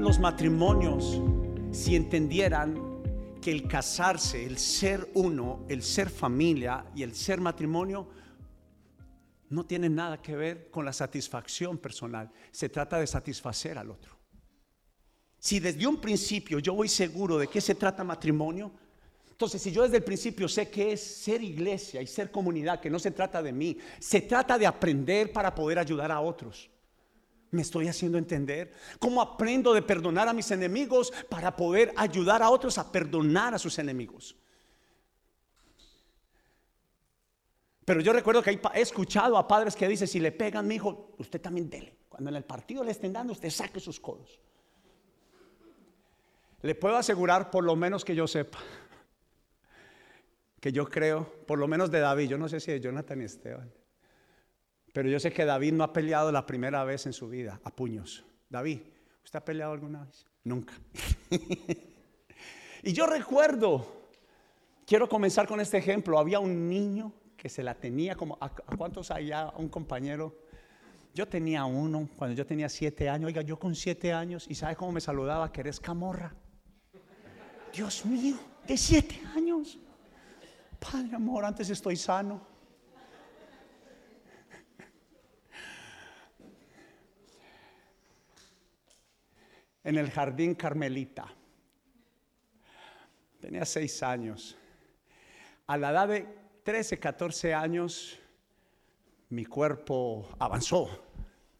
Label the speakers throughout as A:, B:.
A: los matrimonios si entendieran que el casarse, el ser uno, el ser familia y el ser matrimonio no tiene nada que ver con la satisfacción personal. Se trata de satisfacer al otro. Si desde un principio yo voy seguro de qué se trata matrimonio, entonces si yo desde el principio sé que es ser iglesia y ser comunidad, que no se trata de mí, se trata de aprender para poder ayudar a otros. ¿Me estoy haciendo entender? ¿Cómo aprendo de perdonar a mis enemigos para poder ayudar a otros a perdonar a sus enemigos? Pero yo recuerdo que he escuchado a padres que dicen, si le pegan, mi hijo, usted también dele. Cuando en el partido le estén dando, usted saque sus codos. Le puedo asegurar, por lo menos que yo sepa, que yo creo, por lo menos de David, yo no sé si de Jonathan y Esteban, pero yo sé que David no ha peleado la primera vez en su vida a puños. David, ¿usted ha peleado alguna vez? Nunca. y yo recuerdo, quiero comenzar con este ejemplo, había un niño que se la tenía como, ¿a, cuántos ya? Un compañero. Yo tenía uno cuando yo tenía siete años, oiga, yo con siete años, y ¿sabe cómo me saludaba? Que eres camorra. Dios mío, de siete años. Padre amor, antes estoy sano. En el jardín Carmelita. Tenía seis años. A la edad de 13, 14 años, mi cuerpo avanzó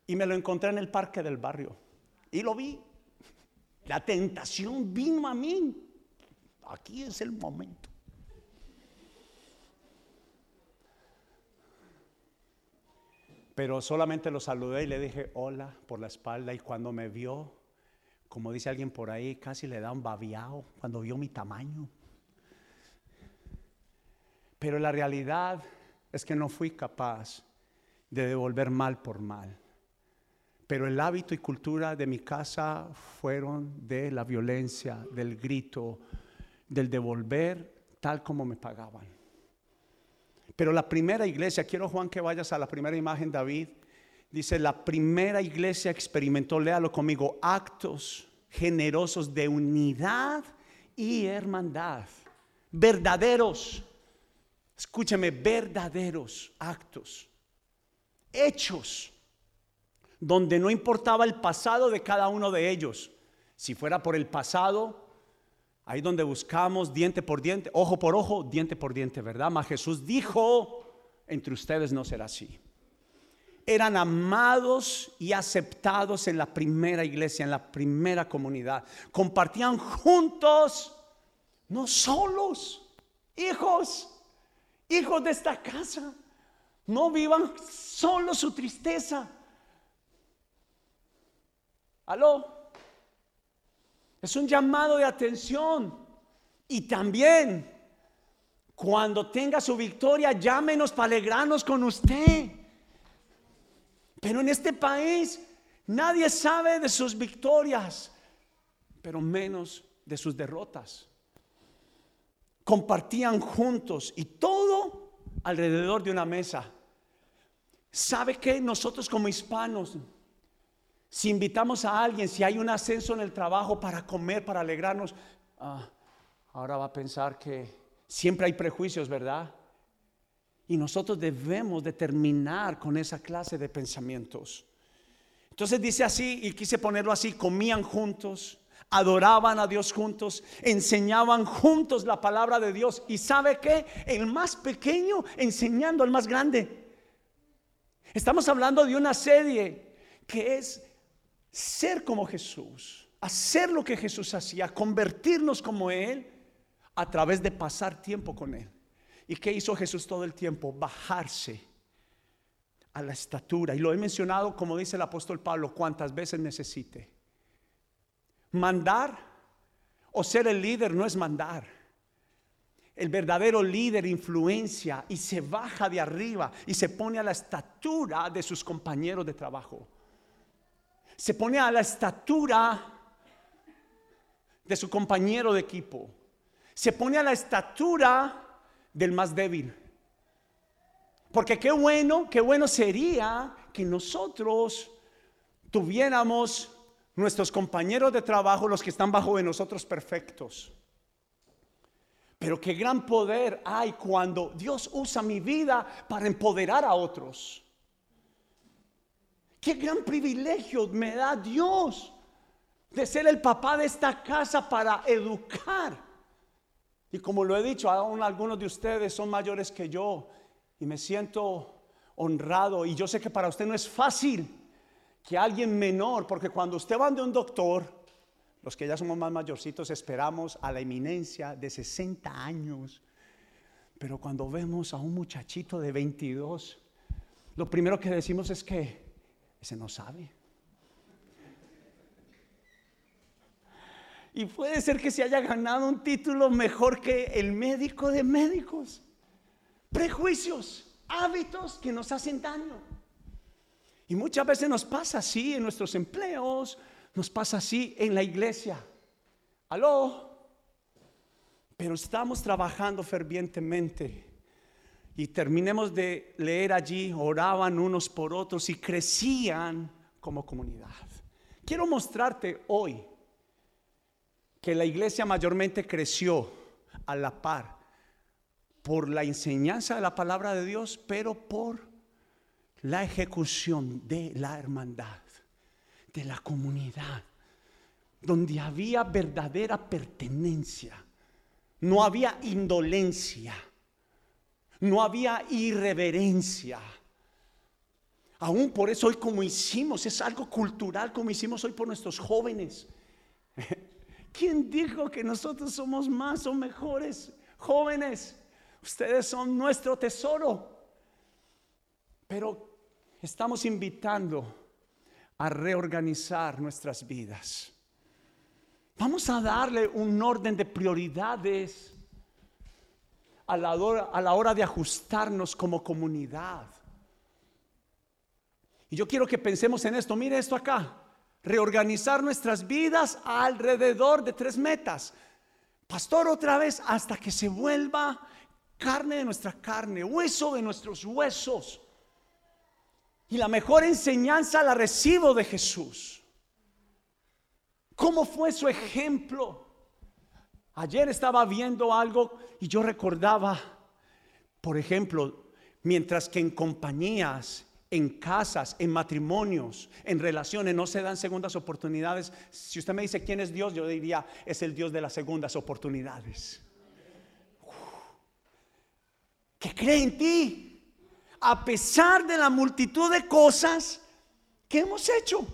A: y me lo encontré en el parque del barrio. Y lo vi. La tentación vino a mí. Aquí es el momento. Pero solamente lo saludé y le dije hola por la espalda y cuando me vio como dice alguien por ahí, casi le da un babiao cuando vio mi tamaño. Pero la realidad es que no fui capaz de devolver mal por mal. Pero el hábito y cultura de mi casa fueron de la violencia, del grito, del devolver tal como me pagaban. Pero la primera iglesia, quiero Juan que vayas a la primera imagen, David, Dice, la primera iglesia experimentó, léalo conmigo, actos generosos de unidad y hermandad. Verdaderos, escúchame, verdaderos actos, hechos, donde no importaba el pasado de cada uno de ellos. Si fuera por el pasado, ahí donde buscamos diente por diente, ojo por ojo, diente por diente, ¿verdad? Mas Jesús dijo, entre ustedes no será así eran amados y aceptados en la primera iglesia, en la primera comunidad. Compartían juntos, no solos, hijos, hijos de esta casa. No vivan solo su tristeza. Aló. Es un llamado de atención. Y también, cuando tenga su victoria, llámenos para alegrarnos con usted. Pero en este país nadie sabe de sus victorias, pero menos de sus derrotas. Compartían juntos y todo alrededor de una mesa. ¿Sabe que nosotros como hispanos, si invitamos a alguien, si hay un ascenso en el trabajo para comer, para alegrarnos, ah, ahora va a pensar que siempre hay prejuicios, ¿verdad? Y nosotros debemos de terminar con esa clase de pensamientos. Entonces dice así, y quise ponerlo así, comían juntos, adoraban a Dios juntos, enseñaban juntos la palabra de Dios. ¿Y sabe qué? El más pequeño enseñando al más grande. Estamos hablando de una serie que es ser como Jesús, hacer lo que Jesús hacía, convertirnos como Él a través de pasar tiempo con Él. ¿Y qué hizo Jesús todo el tiempo? Bajarse a la estatura. Y lo he mencionado, como dice el apóstol Pablo, cuantas veces necesite. Mandar o ser el líder no es mandar. El verdadero líder influencia y se baja de arriba y se pone a la estatura de sus compañeros de trabajo. Se pone a la estatura de su compañero de equipo. Se pone a la estatura del más débil. Porque qué bueno, qué bueno sería que nosotros tuviéramos nuestros compañeros de trabajo, los que están bajo de nosotros perfectos. Pero qué gran poder hay cuando Dios usa mi vida para empoderar a otros. Qué gran privilegio me da Dios de ser el papá de esta casa para educar. Y como lo he dicho, aún algunos de ustedes son mayores que yo y me siento honrado y yo sé que para usted no es fácil que alguien menor, porque cuando usted va de un doctor, los que ya somos más mayorcitos esperamos a la eminencia de 60 años, pero cuando vemos a un muchachito de 22, lo primero que decimos es que ese no sabe. Y puede ser que se haya ganado un título mejor que el médico de médicos. Prejuicios, hábitos que nos hacen daño. Y muchas veces nos pasa así en nuestros empleos, nos pasa así en la iglesia. Aló. Pero estamos trabajando fervientemente. Y terminemos de leer allí, oraban unos por otros y crecían como comunidad. Quiero mostrarte hoy que la iglesia mayormente creció a la par por la enseñanza de la palabra de Dios, pero por la ejecución de la hermandad, de la comunidad, donde había verdadera pertenencia, no había indolencia, no había irreverencia. Aún por eso hoy como hicimos, es algo cultural como hicimos hoy por nuestros jóvenes. ¿Quién dijo que nosotros somos más o mejores jóvenes? Ustedes son nuestro tesoro. Pero estamos invitando a reorganizar nuestras vidas. Vamos a darle un orden de prioridades a la, hora, a la hora de ajustarnos como comunidad. Y yo quiero que pensemos en esto. Mire esto acá reorganizar nuestras vidas alrededor de tres metas. Pastor, otra vez, hasta que se vuelva carne de nuestra carne, hueso de nuestros huesos. Y la mejor enseñanza la recibo de Jesús. ¿Cómo fue su ejemplo? Ayer estaba viendo algo y yo recordaba, por ejemplo, mientras que en compañías en casas, en matrimonios, en relaciones, no se dan segundas oportunidades. Si usted me dice quién es Dios, yo diría, es el Dios de las segundas oportunidades. Que cree en ti, a pesar de la multitud de cosas que hemos hecho.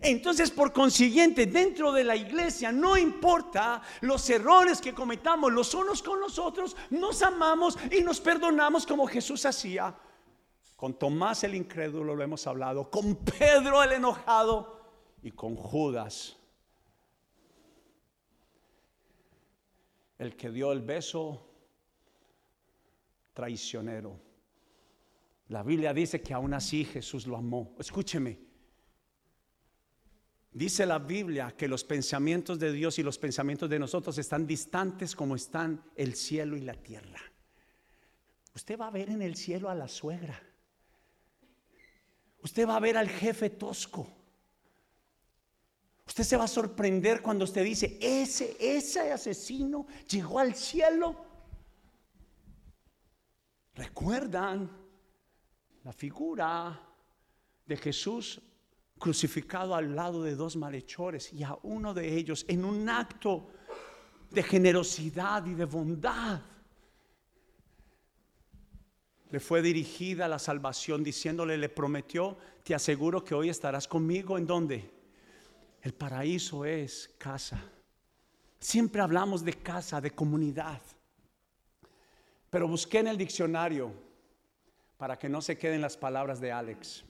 A: Entonces, por consiguiente, dentro de la iglesia, no importa los errores que cometamos los unos con los otros, nos amamos y nos perdonamos como Jesús hacía. Con Tomás el incrédulo lo hemos hablado, con Pedro el enojado y con Judas, el que dio el beso traicionero. La Biblia dice que aún así Jesús lo amó. Escúcheme. Dice la Biblia que los pensamientos de Dios y los pensamientos de nosotros están distantes como están el cielo y la tierra. Usted va a ver en el cielo a la suegra. Usted va a ver al jefe tosco. Usted se va a sorprender cuando usted dice, ese, ese asesino llegó al cielo. ¿Recuerdan la figura de Jesús crucificado al lado de dos malhechores y a uno de ellos en un acto de generosidad y de bondad? Le fue dirigida la salvación diciéndole, le prometió, te aseguro que hoy estarás conmigo en donde? El paraíso es casa. Siempre hablamos de casa, de comunidad. Pero busqué en el diccionario para que no se queden las palabras de Alex.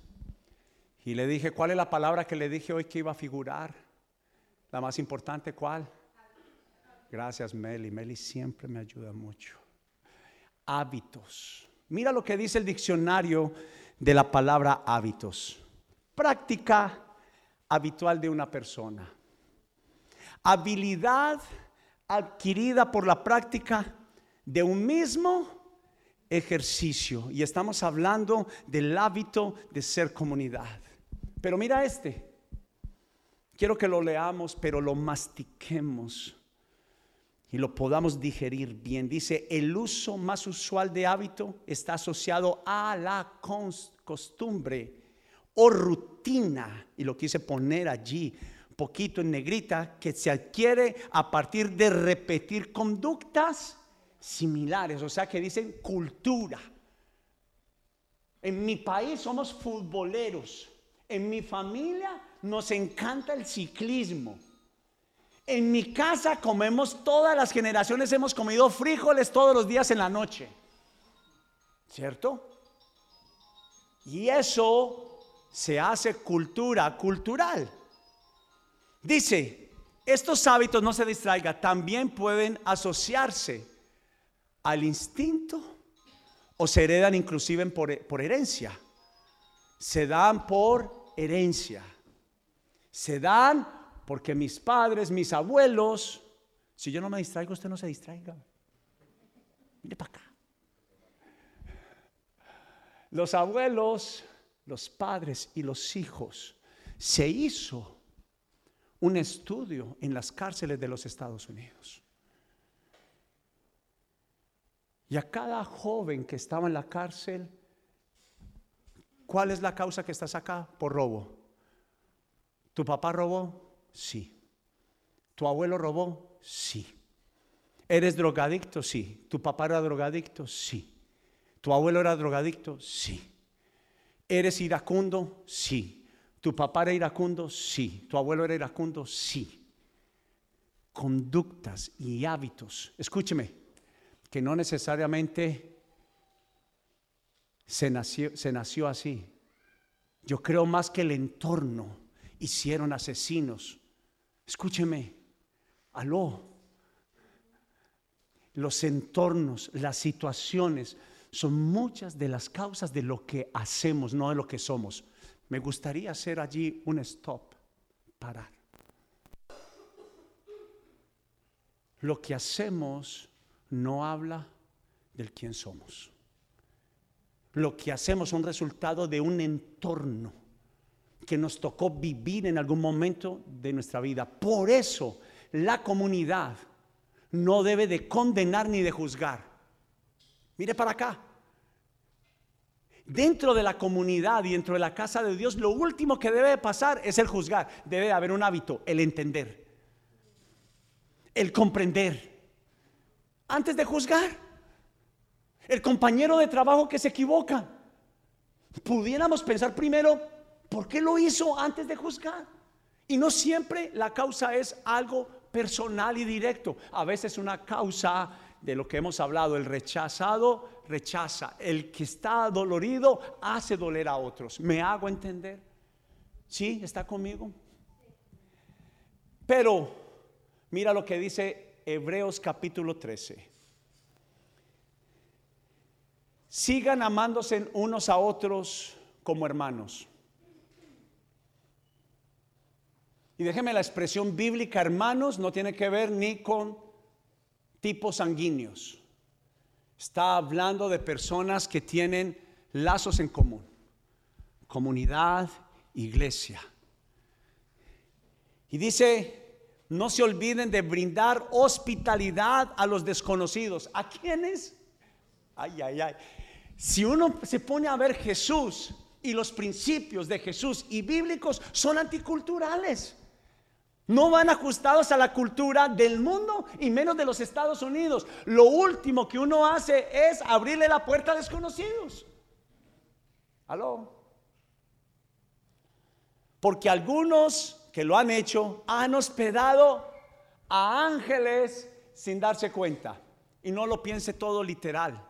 A: Y le dije, ¿cuál es la palabra que le dije hoy que iba a figurar? La más importante, ¿cuál? Gracias, Meli. Meli siempre me ayuda mucho. Hábitos. Mira lo que dice el diccionario de la palabra hábitos. Práctica habitual de una persona. Habilidad adquirida por la práctica de un mismo ejercicio. Y estamos hablando del hábito de ser comunidad. Pero mira este. Quiero que lo leamos, pero lo mastiquemos y lo podamos digerir bien. Dice, el uso más usual de hábito está asociado a la costumbre o rutina, y lo quise poner allí, poquito en negrita, que se adquiere a partir de repetir conductas similares, o sea que dicen cultura. En mi país somos futboleros, en mi familia nos encanta el ciclismo. En mi casa comemos, todas las generaciones hemos comido frijoles todos los días en la noche. ¿Cierto? Y eso se hace cultura cultural. Dice, estos hábitos no se distraiga, también pueden asociarse al instinto o se heredan inclusive por, por herencia. Se dan por herencia. Se dan porque mis padres, mis abuelos, si yo no me distraigo, usted no se distraiga. Mire para acá. Los abuelos, los padres y los hijos, se hizo un estudio en las cárceles de los Estados Unidos. Y a cada joven que estaba en la cárcel, ¿cuál es la causa que estás acá? Por robo. ¿Tu papá robó? Sí. ¿Tu abuelo robó? Sí. ¿Eres drogadicto? Sí. ¿Tu papá era drogadicto? Sí. ¿Tu abuelo era drogadicto? Sí. ¿Eres iracundo? Sí. ¿Tu papá era iracundo? Sí. ¿Tu abuelo era iracundo? Sí. Conductas y hábitos. Escúcheme, que no necesariamente se nació, se nació así. Yo creo más que el entorno hicieron asesinos. Escúcheme, aló. Los entornos, las situaciones son muchas de las causas de lo que hacemos, no de lo que somos. Me gustaría hacer allí un stop, parar. Lo que hacemos no habla del quién somos. Lo que hacemos es un resultado de un entorno que nos tocó vivir en algún momento de nuestra vida. Por eso la comunidad no debe de condenar ni de juzgar. Mire para acá. Dentro de la comunidad y dentro de la casa de Dios, lo último que debe pasar es el juzgar. Debe haber un hábito, el entender, el comprender. Antes de juzgar, el compañero de trabajo que se equivoca, pudiéramos pensar primero, ¿por qué lo hizo antes de juzgar? Y no siempre la causa es algo personal y directo, a veces una causa de lo que hemos hablado, el rechazado rechaza, el que está dolorido hace doler a otros. ¿Me hago entender? ¿Sí? ¿Está conmigo? Pero mira lo que dice Hebreos capítulo 13. Sigan amándose unos a otros como hermanos. Y déjeme la expresión bíblica, hermanos, no tiene que ver ni con tipos sanguíneos. Está hablando de personas que tienen lazos en común. Comunidad, iglesia. Y dice, no se olviden de brindar hospitalidad a los desconocidos. ¿A quiénes? Ay, ay, ay. Si uno se pone a ver Jesús y los principios de Jesús y bíblicos son anticulturales. No van ajustados a la cultura del mundo y menos de los Estados Unidos. Lo último que uno hace es abrirle la puerta a desconocidos. ¿Aló? Porque algunos que lo han hecho han hospedado a ángeles sin darse cuenta. Y no lo piense todo literal.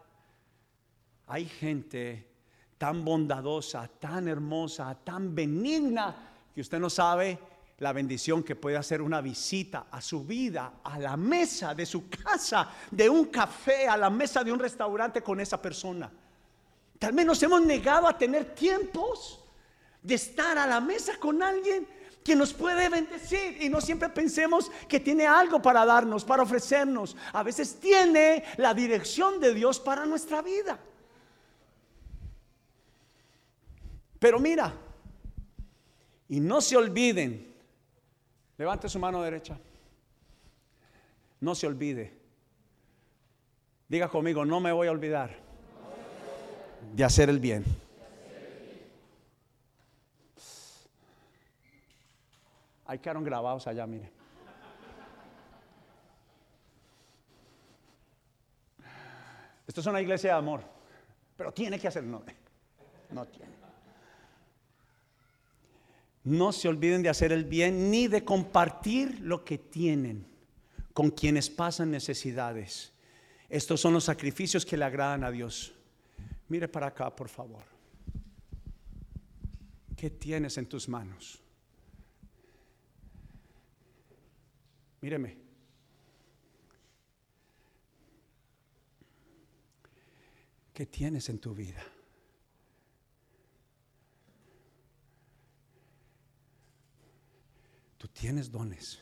A: Hay gente tan bondadosa, tan hermosa, tan benigna, que usted no sabe la bendición que puede hacer una visita a su vida, a la mesa de su casa, de un café, a la mesa de un restaurante con esa persona. Tal vez nos hemos negado a tener tiempos de estar a la mesa con alguien que nos puede bendecir y no siempre pensemos que tiene algo para darnos, para ofrecernos. A veces tiene la dirección de Dios para nuestra vida. Pero mira, y no se olviden Levante su mano derecha. No se olvide. Diga conmigo, no me voy a olvidar de hacer el bien. Ahí quedaron grabados allá, mire. Esto es una iglesia de amor, pero tiene que hacerlo. No, no tiene. No se olviden de hacer el bien ni de compartir lo que tienen con quienes pasan necesidades. Estos son los sacrificios que le agradan a Dios. Mire para acá, por favor. ¿Qué tienes en tus manos? Míreme. ¿Qué tienes en tu vida? Tú tienes dones.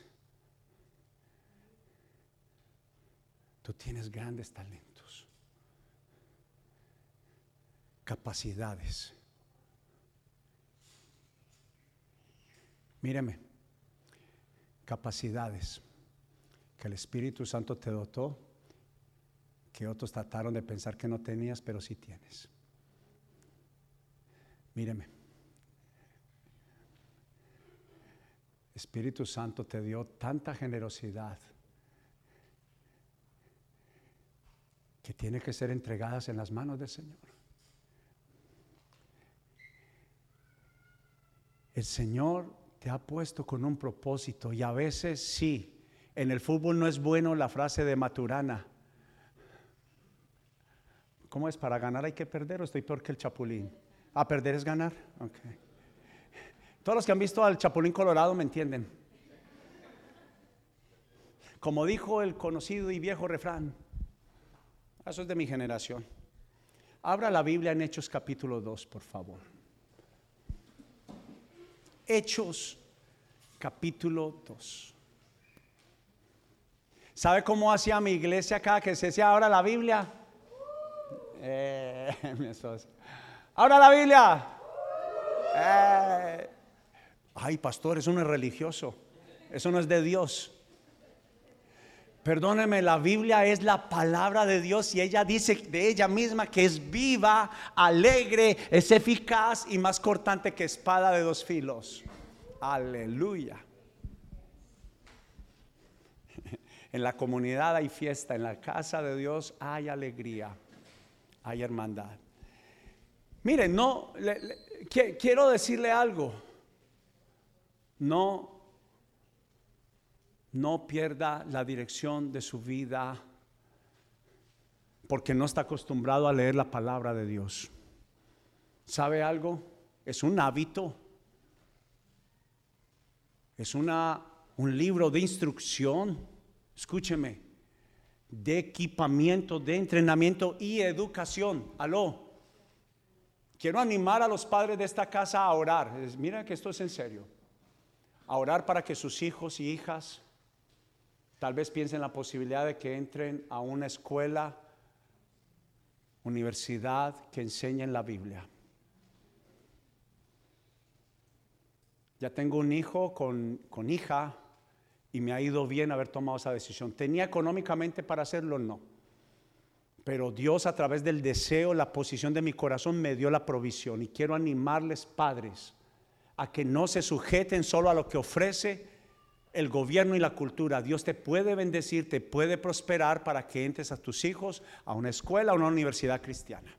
A: Tú tienes grandes talentos, capacidades. Míreme, capacidades que el Espíritu Santo te dotó, que otros trataron de pensar que no tenías, pero sí tienes. Míreme. Espíritu Santo te dio tanta generosidad que tiene que ser entregadas en las manos del Señor. El Señor te ha puesto con un propósito y a veces sí, en el fútbol no es bueno la frase de Maturana. ¿Cómo es? Para ganar hay que perder o estoy peor que el chapulín. A ah, perder es ganar. Okay. Todos los que han visto al Chapulín Colorado me entienden. Como dijo el conocido y viejo refrán, eso es de mi generación. Abra la Biblia en Hechos capítulo 2, por favor. Hechos capítulo 2. ¿Sabe cómo hacía mi iglesia cada que se decía ahora la Biblia? Eh, ahora la Biblia. Eh, Ay, pastor, eso no es religioso. Eso no es de Dios. Perdóneme, la Biblia es la palabra de Dios y ella dice de ella misma que es viva, alegre, es eficaz y más cortante que espada de dos filos. Aleluya. En la comunidad hay fiesta, en la casa de Dios hay alegría, hay hermandad. Miren, no, quiero decirle algo no, no pierda la dirección de su vida porque no está acostumbrado a leer la palabra de Dios. ¿Sabe algo? Es un hábito. Es una, un libro de instrucción. Escúcheme. De equipamiento, de entrenamiento y educación. Aló. Quiero animar a los padres de esta casa a orar. Mira que esto es en serio a orar para que sus hijos y hijas tal vez piensen la posibilidad de que entren a una escuela, universidad que enseñen la Biblia. Ya tengo un hijo con, con hija y me ha ido bien haber tomado esa decisión. ¿Tenía económicamente para hacerlo? No. Pero Dios a través del deseo, la posición de mi corazón me dio la provisión. Y quiero animarles, padres, a que no se sujeten solo a lo que ofrece el gobierno y la cultura. Dios te puede bendecir, te puede prosperar para que entres a tus hijos a una escuela, a una universidad cristiana.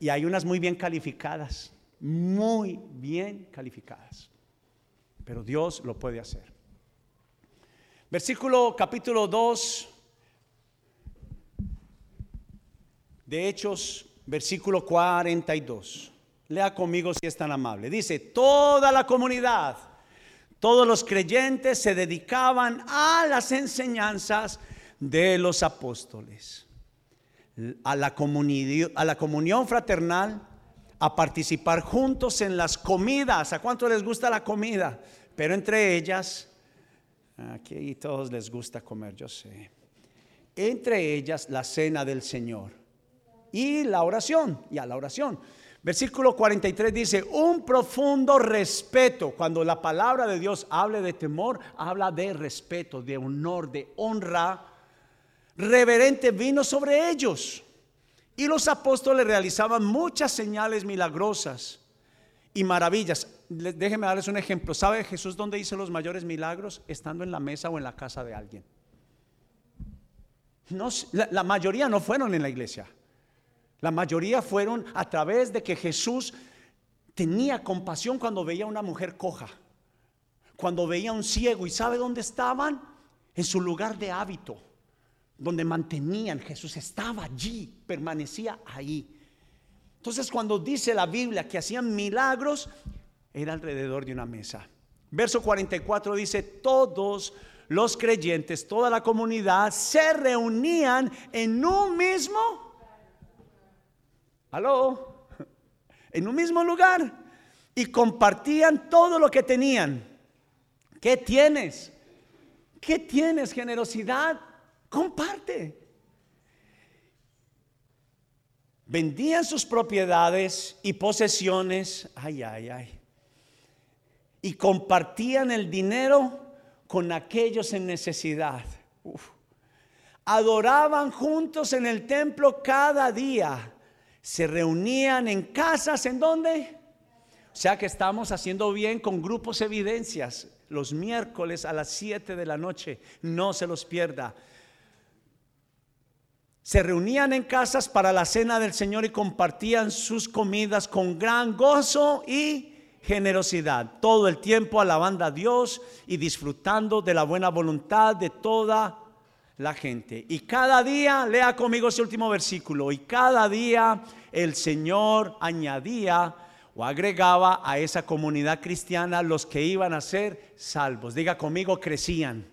A: Y hay unas muy bien calificadas, muy bien calificadas. Pero Dios lo puede hacer. Versículo capítulo 2 de Hechos, versículo 42. Lea conmigo si es tan amable. Dice, toda la comunidad, todos los creyentes se dedicaban a las enseñanzas de los apóstoles, a la, a la comunión fraternal, a participar juntos en las comidas. ¿A cuánto les gusta la comida? Pero entre ellas, aquí todos les gusta comer, yo sé. Entre ellas la cena del Señor y la oración, y a la oración. Versículo 43 dice, un profundo respeto. Cuando la palabra de Dios habla de temor, habla de respeto, de honor, de honra. Reverente vino sobre ellos. Y los apóstoles realizaban muchas señales milagrosas y maravillas. Déjenme darles un ejemplo. ¿Sabe Jesús dónde hizo los mayores milagros? Estando en la mesa o en la casa de alguien. La mayoría no fueron en la iglesia. La mayoría fueron a través de que Jesús tenía compasión cuando veía a una mujer coja, cuando veía a un ciego. ¿Y sabe dónde estaban? En su lugar de hábito, donde mantenían. Jesús estaba allí, permanecía ahí. Entonces cuando dice la Biblia que hacían milagros, era alrededor de una mesa. Verso 44 dice, todos los creyentes, toda la comunidad se reunían en un mismo aló, en un mismo lugar y compartían todo lo que tenían. ¿Qué tienes? ¿Qué tienes? Generosidad. Comparte. Vendían sus propiedades y posesiones. Ay, ay, ay. Y compartían el dinero con aquellos en necesidad. Adoraban juntos en el templo cada día se reunían en casas, ¿en dónde? O sea que estamos haciendo bien con grupos evidencias los miércoles a las 7 de la noche. No se los pierda. Se reunían en casas para la cena del Señor y compartían sus comidas con gran gozo y generosidad. Todo el tiempo alabando a Dios y disfrutando de la buena voluntad de toda la gente. Y cada día, lea conmigo ese último versículo, y cada día el Señor añadía o agregaba a esa comunidad cristiana los que iban a ser salvos. Diga conmigo, crecían.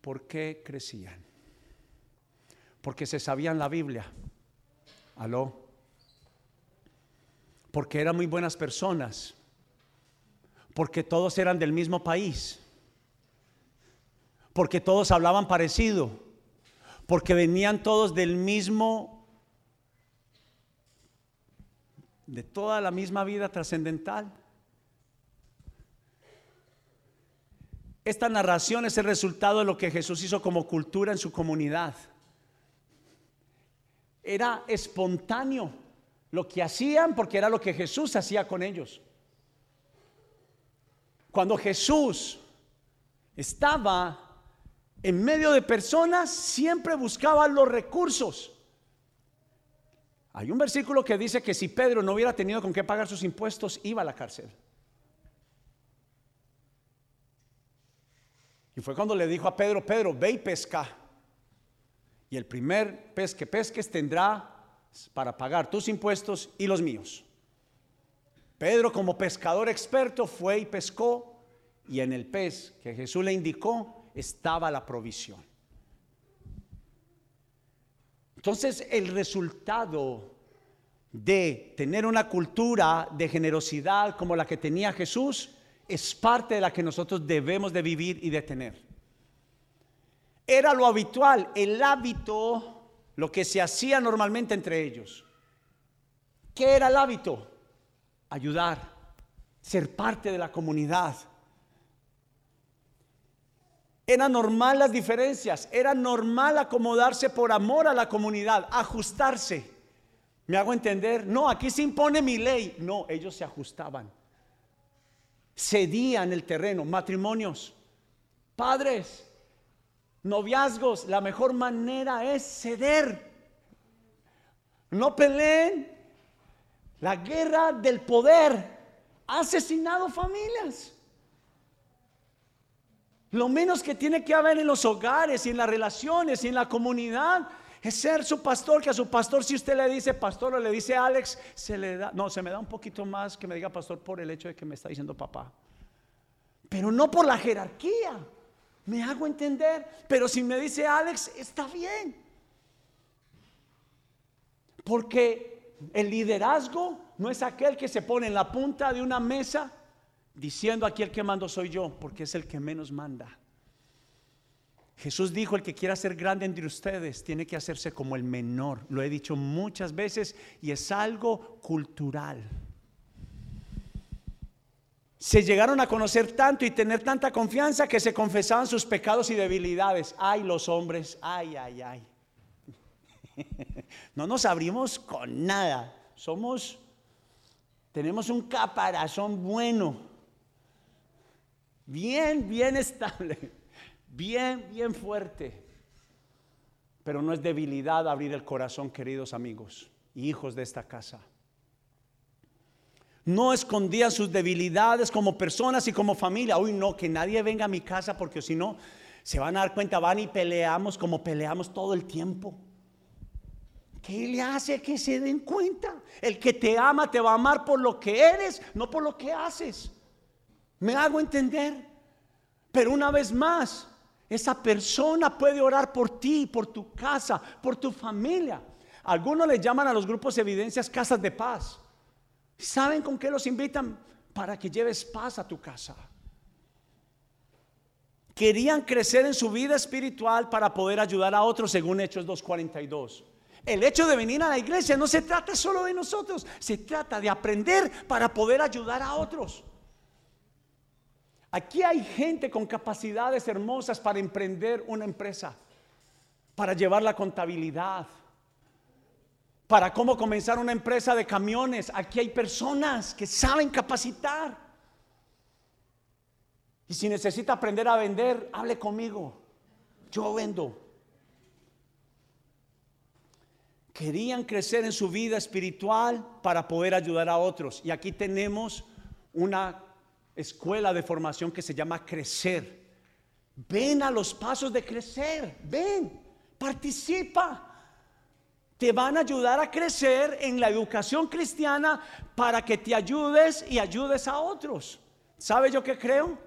A: ¿Por qué crecían? Porque se sabían la Biblia. Aló. Porque eran muy buenas personas porque todos eran del mismo país, porque todos hablaban parecido, porque venían todos del mismo, de toda la misma vida trascendental. Esta narración es el resultado de lo que Jesús hizo como cultura en su comunidad. Era espontáneo lo que hacían porque era lo que Jesús hacía con ellos. Cuando Jesús estaba en medio de personas, siempre buscaba los recursos. Hay un versículo que dice que si Pedro no hubiera tenido con qué pagar sus impuestos, iba a la cárcel. Y fue cuando le dijo a Pedro, Pedro, ve y pesca. Y el primer pez que pesques tendrá para pagar tus impuestos y los míos. Pedro como pescador experto fue y pescó y en el pez que Jesús le indicó estaba la provisión. Entonces el resultado de tener una cultura de generosidad como la que tenía Jesús es parte de la que nosotros debemos de vivir y de tener. Era lo habitual, el hábito, lo que se hacía normalmente entre ellos. ¿Qué era el hábito? Ayudar, ser parte de la comunidad. Era normal las diferencias, era normal acomodarse por amor a la comunidad, ajustarse. ¿Me hago entender? No, aquí se impone mi ley. No, ellos se ajustaban. Cedían el terreno, matrimonios, padres, noviazgos. La mejor manera es ceder. No peleen, la guerra del poder ha asesinado familias. Lo menos que tiene que haber en los hogares y en las relaciones y en la comunidad es ser su pastor, que a su pastor si usted le dice pastor o le dice Alex, se le da, no, se me da un poquito más que me diga pastor por el hecho de que me está diciendo papá. Pero no por la jerarquía. Me hago entender, pero si me dice Alex, está bien. Porque el liderazgo no es aquel que se pone en la punta de una mesa diciendo aquí el que mando soy yo, porque es el que menos manda. Jesús dijo, el que quiera ser grande entre ustedes tiene que hacerse como el menor. Lo he dicho muchas veces y es algo cultural. Se llegaron a conocer tanto y tener tanta confianza que se confesaban sus pecados y debilidades. Ay, los hombres, ay, ay, ay. No nos abrimos con nada. Somos, tenemos un caparazón bueno. Bien, bien estable bien, bien fuerte. Pero no es debilidad abrir el corazón, queridos amigos y hijos de esta casa. No escondían sus debilidades como personas y como familia. Uy, no, que nadie venga a mi casa porque si no, se van a dar cuenta, van y peleamos como peleamos todo el tiempo. ¿Qué le hace que se den cuenta? El que te ama te va a amar por lo que eres, no por lo que haces. ¿Me hago entender? Pero una vez más, esa persona puede orar por ti, por tu casa, por tu familia. Algunos le llaman a los grupos evidencias casas de paz. ¿Saben con qué los invitan? Para que lleves paz a tu casa. Querían crecer en su vida espiritual para poder ayudar a otros, según Hechos 2.42. El hecho de venir a la iglesia no se trata solo de nosotros, se trata de aprender para poder ayudar a otros. Aquí hay gente con capacidades hermosas para emprender una empresa, para llevar la contabilidad, para cómo comenzar una empresa de camiones. Aquí hay personas que saben capacitar. Y si necesita aprender a vender, hable conmigo. Yo vendo. Querían crecer en su vida espiritual para poder ayudar a otros. Y aquí tenemos una escuela de formación que se llama Crecer. Ven a los pasos de crecer, ven, participa. Te van a ayudar a crecer en la educación cristiana para que te ayudes y ayudes a otros. ¿Sabe yo qué creo?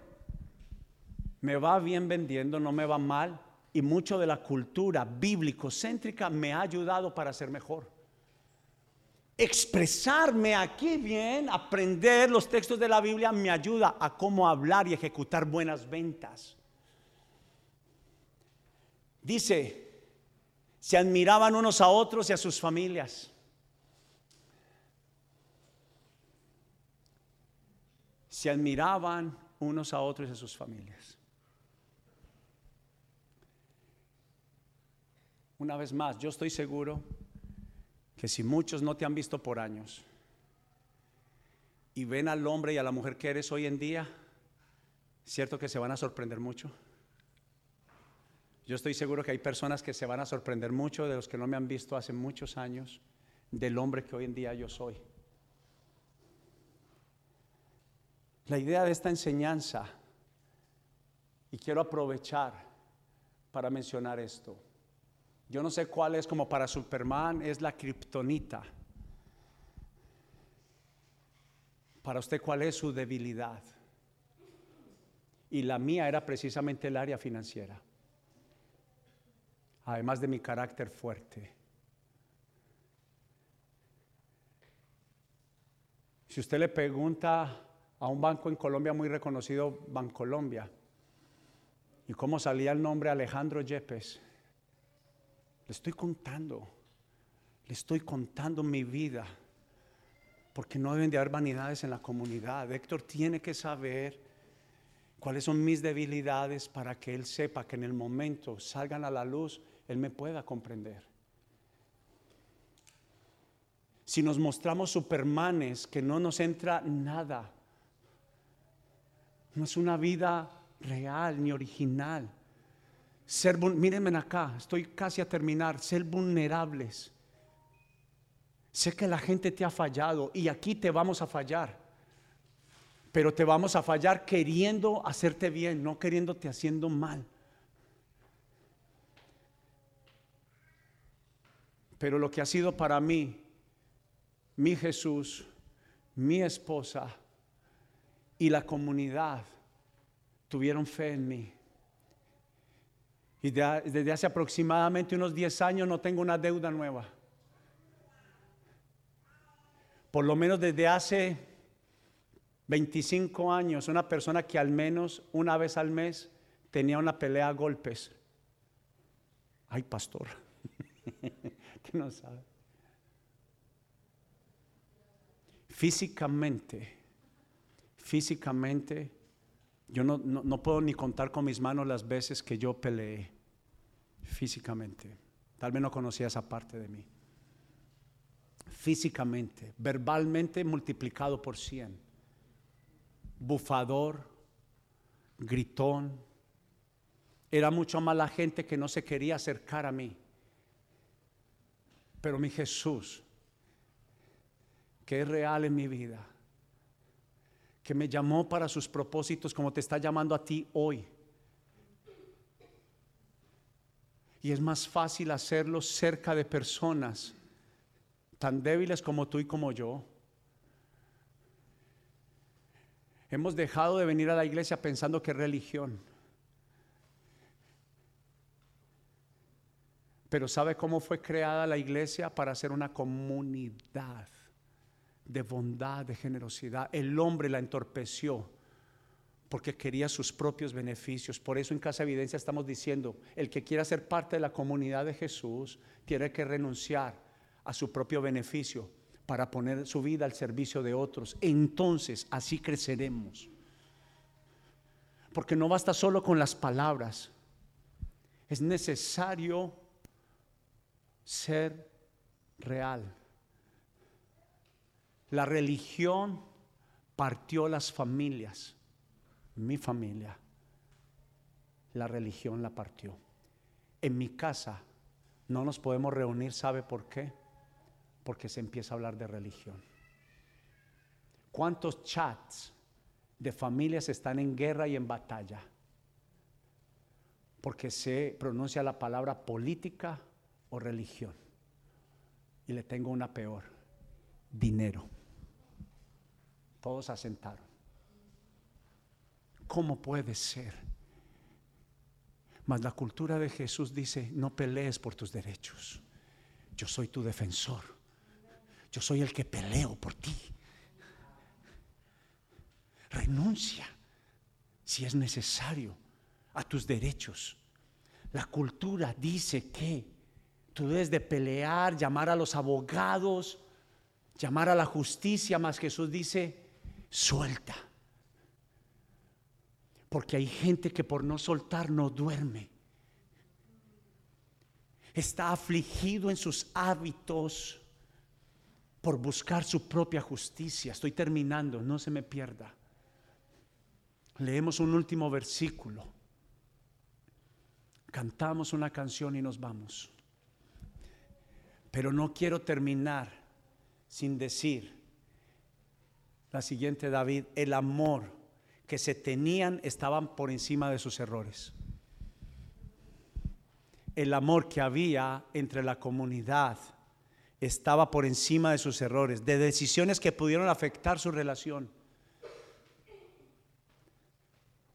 A: Me va bien vendiendo, no me va mal. Y mucho de la cultura bíblico-céntrica me ha ayudado para ser mejor expresarme aquí bien, aprender los textos de la Biblia me ayuda a cómo hablar y ejecutar buenas ventas. Dice, se admiraban unos a otros y a sus familias. Se admiraban unos a otros y a sus familias. Una vez más, yo estoy seguro que si muchos no te han visto por años y ven al hombre y a la mujer que eres hoy en día, ¿cierto que se van a sorprender mucho? Yo estoy seguro que hay personas que se van a sorprender mucho de los que no me han visto hace muchos años, del hombre que hoy en día yo soy. La idea de esta enseñanza, y quiero aprovechar para mencionar esto, yo no sé cuál es como para Superman, es la kriptonita. Para usted, ¿cuál es su debilidad? Y la mía era precisamente el área financiera. Además de mi carácter fuerte. Si usted le pregunta a un banco en Colombia muy reconocido, Bancolombia, y cómo salía el nombre Alejandro Yepes, le estoy contando, le estoy contando mi vida, porque no deben de haber vanidades en la comunidad. Héctor tiene que saber cuáles son mis debilidades para que él sepa que en el momento salgan a la luz, él me pueda comprender. Si nos mostramos supermanes, que no nos entra nada, no es una vida real ni original. Ser, mírenme acá, estoy casi a terminar, ser vulnerables. Sé que la gente te ha fallado y aquí te vamos a fallar, pero te vamos a fallar queriendo hacerte bien, no queriéndote haciendo mal. Pero lo que ha sido para mí, mi Jesús, mi esposa y la comunidad tuvieron fe en mí. Y desde hace aproximadamente unos 10 años no tengo una deuda nueva. Por lo menos desde hace 25 años, una persona que al menos una vez al mes tenía una pelea a golpes Ay, pastor, que no sabe. Físicamente, físicamente, yo no, no, no puedo ni contar con mis manos las veces que yo peleé físicamente. Tal vez no conocía esa parte de mí. Físicamente, verbalmente multiplicado por cien. Bufador, gritón. Era mucho más la gente que no se quería acercar a mí. Pero mi Jesús, que es real en mi vida, que me llamó para sus propósitos como te está llamando a ti hoy Y es más fácil hacerlo cerca de personas tan débiles como tú y como yo. Hemos dejado de venir a la iglesia pensando que es religión. Pero ¿sabe cómo fue creada la iglesia? Para ser una comunidad de bondad, de generosidad. El hombre la entorpeció porque quería sus propios beneficios. Por eso en Casa Evidencia estamos diciendo, el que quiera ser parte de la comunidad de Jesús tiene que renunciar a su propio beneficio para poner su vida al servicio de otros. Entonces así creceremos. Porque no basta solo con las palabras, es necesario ser real. La religión partió las familias mi familia, la religión la partió. En mi casa no nos podemos reunir, ¿sabe por qué? Porque se empieza a hablar de religión. ¿Cuántos chats de familias están en guerra y en batalla? Porque se pronuncia la palabra política o religión. Y le tengo una peor, dinero. Todos asentaron. ¿Cómo puede ser? Mas la cultura de Jesús dice, no pelees por tus derechos. Yo soy tu defensor. Yo soy el que peleo por ti. Renuncia, si es necesario, a tus derechos. La cultura dice que tú debes de pelear, llamar a los abogados, llamar a la justicia, mas Jesús dice, suelta porque hay gente que por no soltar no duerme. Está afligido en sus hábitos por buscar su propia justicia. Estoy terminando, no se me pierda. Leemos un último versículo. Cantamos una canción y nos vamos. Pero no quiero terminar sin decir la siguiente, David, el amor que se tenían estaban por encima de sus errores. El amor que había entre la comunidad estaba por encima de sus errores, de decisiones que pudieron afectar su relación.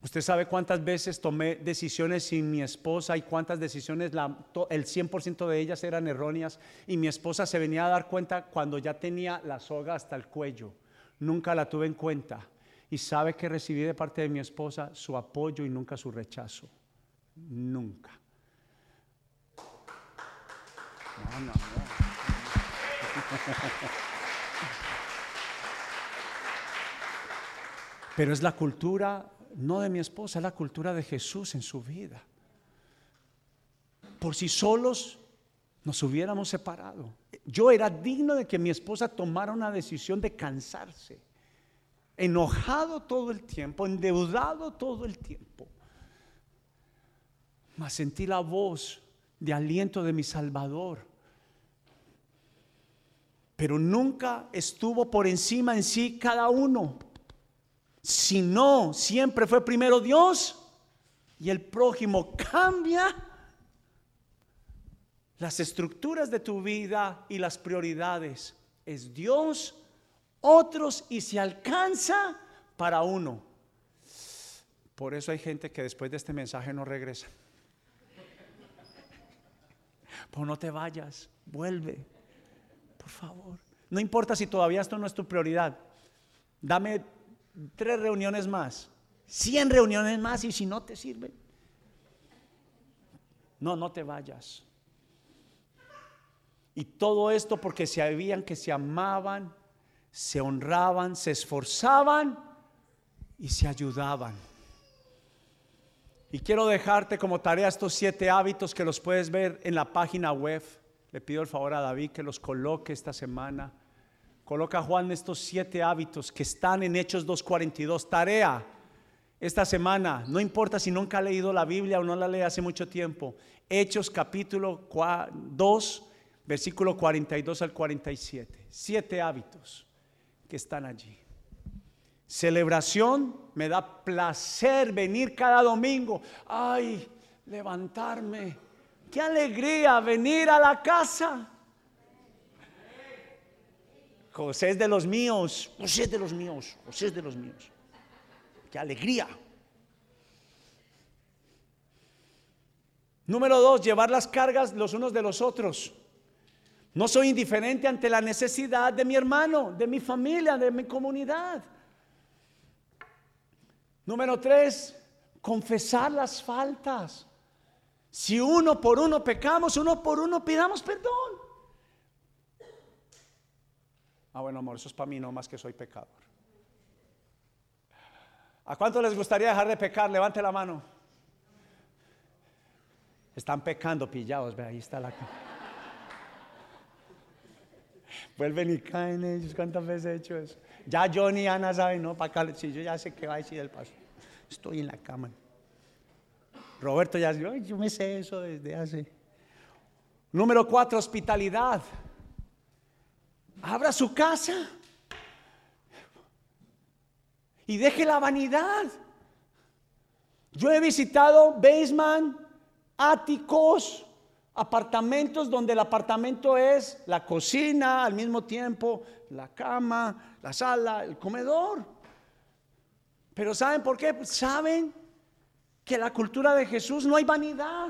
A: Usted sabe cuántas veces tomé decisiones sin mi esposa y cuántas decisiones, el 100% de ellas eran erróneas y mi esposa se venía a dar cuenta cuando ya tenía la soga hasta el cuello. Nunca la tuve en cuenta. Y sabe que recibí de parte de mi esposa su apoyo y nunca su rechazo. Nunca. Pero es la cultura, no de mi esposa, es la cultura de Jesús en su vida. Por si solos nos hubiéramos separado. Yo era digno de que mi esposa tomara una decisión de cansarse enojado todo el tiempo, endeudado todo el tiempo. Mas sentí la voz de aliento de mi Salvador. Pero nunca estuvo por encima en sí cada uno. Sino siempre fue primero Dios y el prójimo cambia las estructuras de tu vida y las prioridades. Es Dios otros y se alcanza para uno. Por eso hay gente que después de este mensaje no regresa. Pues no te vayas, vuelve, por favor. No importa si todavía esto no es tu prioridad. Dame tres reuniones más, cien reuniones más y si no te sirven. No, no te vayas. Y todo esto porque sabían que se amaban, se honraban, se esforzaban y se ayudaban. Y quiero dejarte como tarea estos siete hábitos que los puedes ver en la página web. Le pido el favor a David que los coloque esta semana. Coloca Juan estos siete hábitos que están en Hechos 2.42. Tarea esta semana, no importa si nunca ha leído la Biblia o no la lee hace mucho tiempo. Hechos capítulo 2, versículo 42 al 47. Siete hábitos que están allí. Celebración, me da placer venir cada domingo. Ay, levantarme. Qué alegría venir a la casa. José es de los míos, José es de los míos, José es de los míos. Qué alegría. Número dos, llevar las cargas los unos de los otros. No soy indiferente ante la necesidad de mi hermano, de mi familia, de mi comunidad. Número tres, confesar las faltas. Si uno por uno pecamos, uno por uno pidamos perdón. Ah, bueno, amor, eso es para mí, no más que soy pecador. ¿A cuánto les gustaría dejar de pecar? Levante la mano. Están pecando pillados, ve, ahí está la. Vuelven y caen ellos. ¿Cuántas veces he hecho eso? Ya Johnny y Ana saben, ¿no? Para acá, sí, yo ya sé que va a decir el paso. Estoy en la cama. Roberto ya dice, yo me sé eso desde hace. Número cuatro, hospitalidad. Abra su casa y deje la vanidad. Yo he visitado basement, áticos, apartamentos donde el apartamento es la cocina, al mismo tiempo la cama, la sala, el comedor. Pero ¿saben por qué? Saben que la cultura de Jesús no hay vanidad.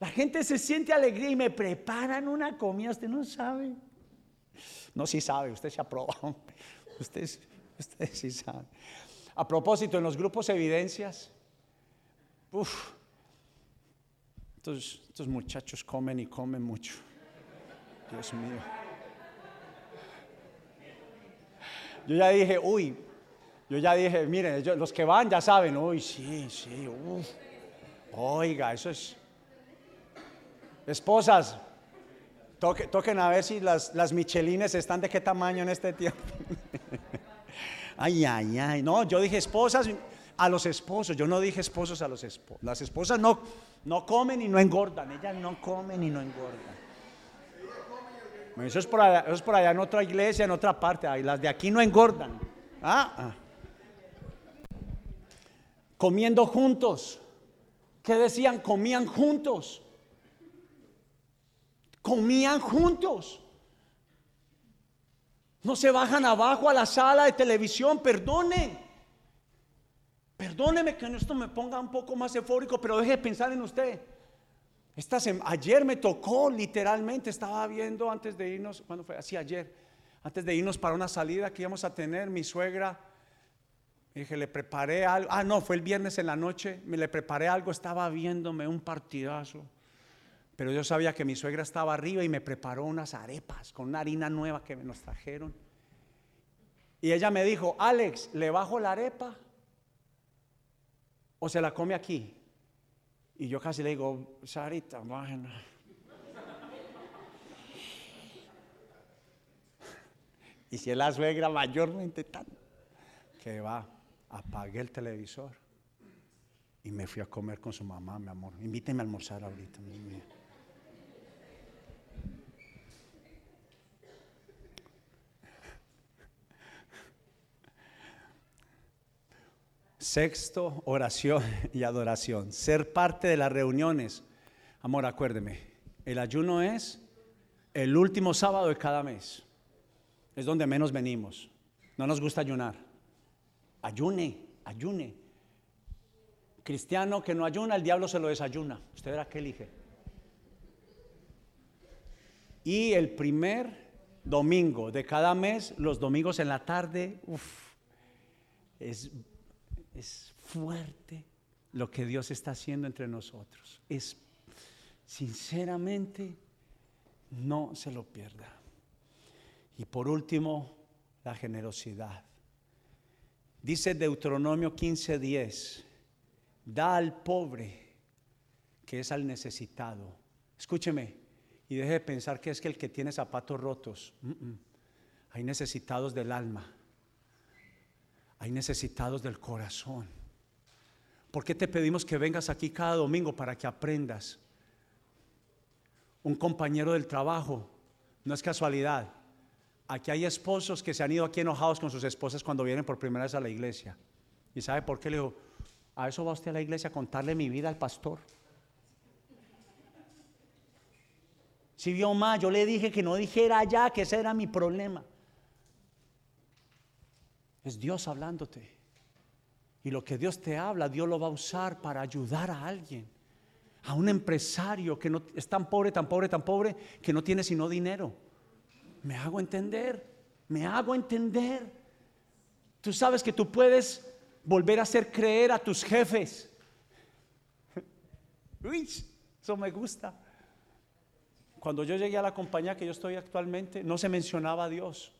A: La gente se siente alegría y me preparan una comida, usted no sabe. No, sí sabe, usted se aprobó. Usted, usted sí sabe. A propósito, en los grupos evidencias, estos, estos muchachos comen y comen mucho. Dios mío. Yo ya dije, uy, yo ya dije, miren, los que van ya saben, uy, sí, sí, uff. Oiga, eso es. Esposas, toquen a ver si las, las michelines están de qué tamaño en este tiempo. ay, ay, ay. No, yo dije esposas a los esposos, yo no dije esposos a los esposos. Las esposas no, no comen y no engordan, ellas no comen y no engordan. Eso es, por allá, es por allá en otra iglesia, en otra parte. las de aquí no engordan. Ah, ah. Comiendo juntos. ¿Qué decían? Comían juntos. Comían juntos. No se bajan abajo a la sala de televisión, perdone. Perdóneme que esto me ponga un poco más eufórico, pero deje de pensar en usted ayer me tocó literalmente, estaba viendo antes de irnos, ¿cuándo fue? Así ayer, antes de irnos para una salida que íbamos a tener, mi suegra, dije, le preparé algo, ah, no, fue el viernes en la noche, me le preparé algo, estaba viéndome un partidazo, pero yo sabía que mi suegra estaba arriba y me preparó unas arepas con una harina nueva que nos trajeron. Y ella me dijo, Alex, ¿le bajo la arepa? ¿O se la come aquí? Y yo casi le digo, Sarita, bueno. Y si es la suegra mayormente tan, que va, apagué el televisor y me fui a comer con su mamá, mi amor. Invíteme a almorzar ahorita. Mi Sexto, oración y adoración. Ser parte de las reuniones. Amor, acuérdeme, el ayuno es el último sábado de cada mes. Es donde menos venimos. No nos gusta ayunar. Ayune, ayune. Cristiano que no ayuna, el diablo se lo desayuna. Usted verá qué elige. Y el primer domingo de cada mes, los domingos en la tarde, es es fuerte lo que Dios está haciendo entre nosotros. Es Sinceramente, no se lo pierda. Y por último, la generosidad. Dice Deuteronomio 15:10, da al pobre que es al necesitado. Escúcheme y deje de pensar que es que el que tiene zapatos rotos. Hay necesitados del alma. Hay necesitados del corazón. ¿Por qué te pedimos que vengas aquí cada domingo para que aprendas? Un compañero del trabajo, no es casualidad. Aquí hay esposos que se han ido aquí enojados con sus esposas cuando vienen por primera vez a la iglesia. ¿Y sabe por qué? Le digo, a eso va usted a la iglesia a contarle mi vida al pastor. Si vio más, yo le dije que no dijera allá que ese era mi problema. Es Dios hablándote. Y lo que Dios te habla, Dios lo va a usar para ayudar a alguien. A un empresario que no es tan pobre, tan pobre, tan pobre, que no tiene sino dinero. Me hago entender, me hago entender. Tú sabes que tú puedes volver a hacer creer a tus jefes. Uy, eso me gusta. Cuando yo llegué a la compañía que yo estoy actualmente, no se mencionaba a Dios.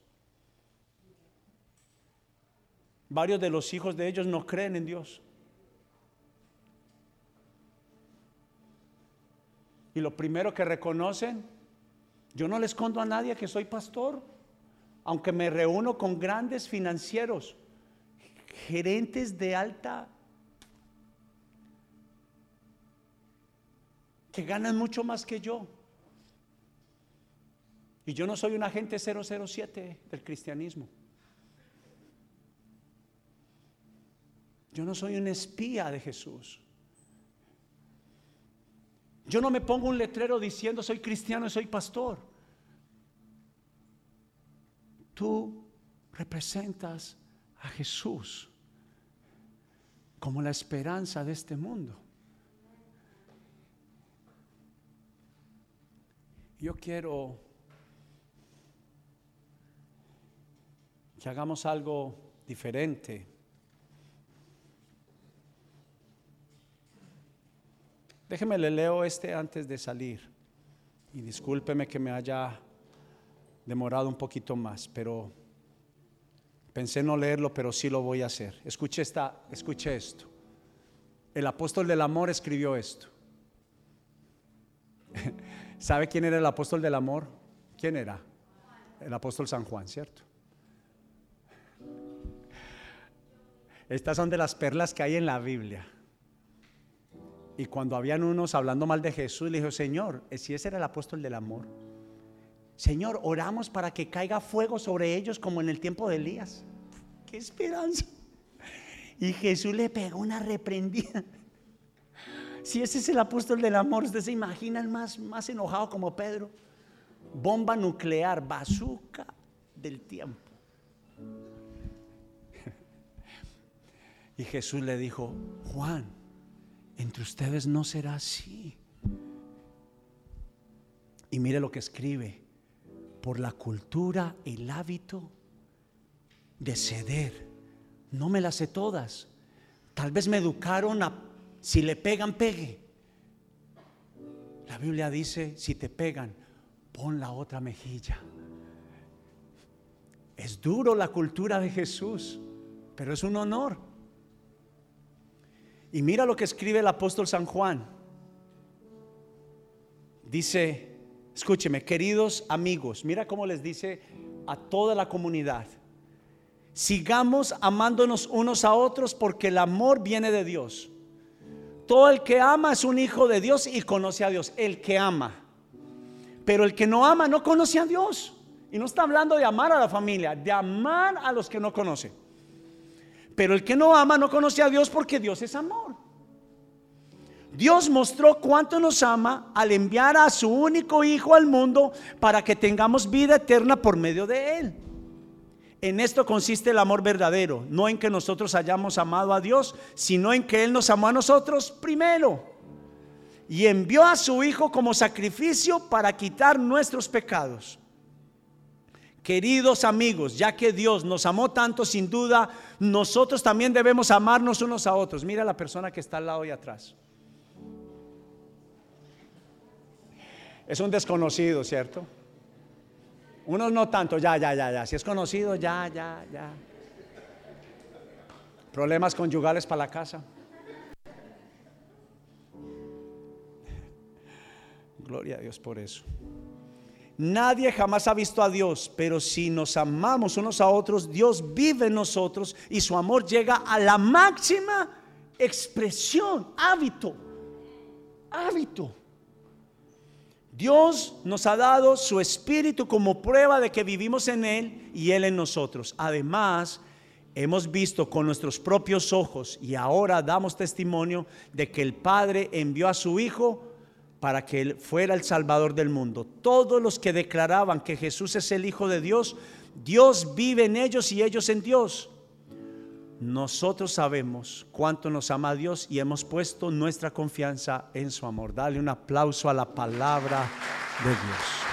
A: Varios de los hijos de ellos no creen en Dios. Y lo primero que reconocen, yo no le escondo a nadie que soy pastor, aunque me reúno con grandes financieros, gerentes de alta, que ganan mucho más que yo. Y yo no soy un agente 007 del cristianismo. Yo no soy un espía de Jesús. Yo no me pongo un letrero diciendo soy cristiano y soy pastor. Tú representas a Jesús como la esperanza de este mundo. Yo quiero que hagamos algo diferente. Déjeme le leo este antes de salir. Y discúlpeme que me haya demorado un poquito más, pero pensé no leerlo, pero sí lo voy a hacer. Escuche esta, escuche esto. El apóstol del amor escribió esto. ¿Sabe quién era el apóstol del amor? ¿Quién era? El apóstol San Juan, ¿cierto? Estas son de las perlas que hay en la Biblia. Y cuando habían unos hablando mal de Jesús, le dijo, Señor, si ese era el apóstol del amor, Señor, oramos para que caiga fuego sobre ellos como en el tiempo de Elías. ¡Qué esperanza! Y Jesús le pegó una reprendida. Si ese es el apóstol del amor, ¿ustedes se imaginan más, más enojado como Pedro? Bomba nuclear, bazooka del tiempo. Y Jesús le dijo, Juan, entre ustedes no será así. Y mire lo que escribe, por la cultura, el hábito de ceder. No me las sé todas. Tal vez me educaron a, si le pegan, pegue. La Biblia dice, si te pegan, pon la otra mejilla. Es duro la cultura de Jesús, pero es un honor. Y mira lo que escribe el apóstol San Juan. Dice, escúcheme, queridos amigos, mira cómo les dice a toda la comunidad. Sigamos amándonos unos a otros porque el amor viene de Dios. Todo el que ama es un hijo de Dios y conoce a Dios. El que ama. Pero el que no ama no conoce a Dios. Y no está hablando de amar a la familia, de amar a los que no conocen. Pero el que no ama no conoce a Dios porque Dios es amor. Dios mostró cuánto nos ama al enviar a su único Hijo al mundo para que tengamos vida eterna por medio de Él. En esto consiste el amor verdadero, no en que nosotros hayamos amado a Dios, sino en que Él nos amó a nosotros primero y envió a su Hijo como sacrificio para quitar nuestros pecados. Queridos amigos, ya que Dios nos amó tanto, sin duda, nosotros también debemos amarnos unos a otros. Mira a la persona que está al lado y atrás. Es un desconocido, ¿cierto? Unos no tanto, ya, ya, ya, ya. Si es conocido, ya, ya, ya. Problemas conyugales para la casa. Gloria a Dios por eso. Nadie jamás ha visto a Dios, pero si nos amamos unos a otros, Dios vive en nosotros y su amor llega a la máxima expresión, hábito, hábito. Dios nos ha dado su espíritu como prueba de que vivimos en Él y Él en nosotros. Además, hemos visto con nuestros propios ojos y ahora damos testimonio de que el Padre envió a su Hijo para que Él fuera el Salvador del mundo. Todos los que declaraban que Jesús es el Hijo de Dios, Dios vive en ellos y ellos en Dios. Nosotros sabemos cuánto nos ama Dios y hemos puesto nuestra confianza en su amor. Dale un aplauso a la palabra de Dios.